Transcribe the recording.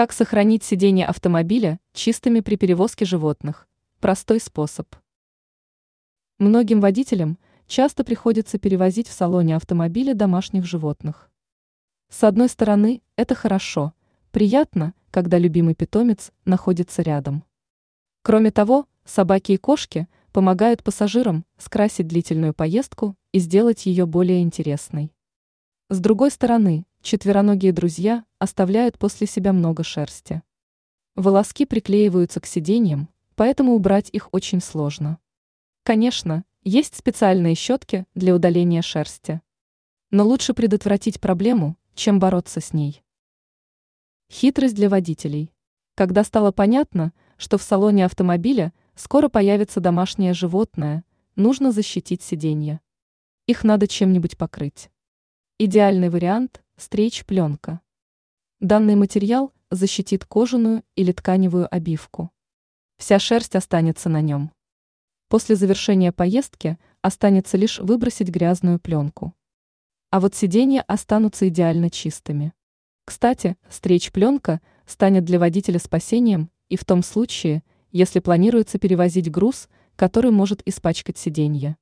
Как сохранить сиденья автомобиля чистыми при перевозке животных? Простой способ. Многим водителям часто приходится перевозить в салоне автомобиля домашних животных. С одной стороны, это хорошо, приятно, когда любимый питомец находится рядом. Кроме того, собаки и кошки помогают пассажирам скрасить длительную поездку и сделать ее более интересной. С другой стороны, четвероногие друзья оставляют после себя много шерсти. Волоски приклеиваются к сиденьям, поэтому убрать их очень сложно. Конечно, есть специальные щетки для удаления шерсти. Но лучше предотвратить проблему, чем бороться с ней. Хитрость для водителей. Когда стало понятно, что в салоне автомобиля скоро появится домашнее животное, нужно защитить сиденье. Их надо чем-нибудь покрыть. Идеальный вариант – стрейч-пленка. Данный материал защитит кожаную или тканевую обивку. Вся шерсть останется на нем. После завершения поездки останется лишь выбросить грязную пленку. А вот сиденья останутся идеально чистыми. Кстати, стрейч-пленка станет для водителя спасением и в том случае, если планируется перевозить груз, который может испачкать сиденье.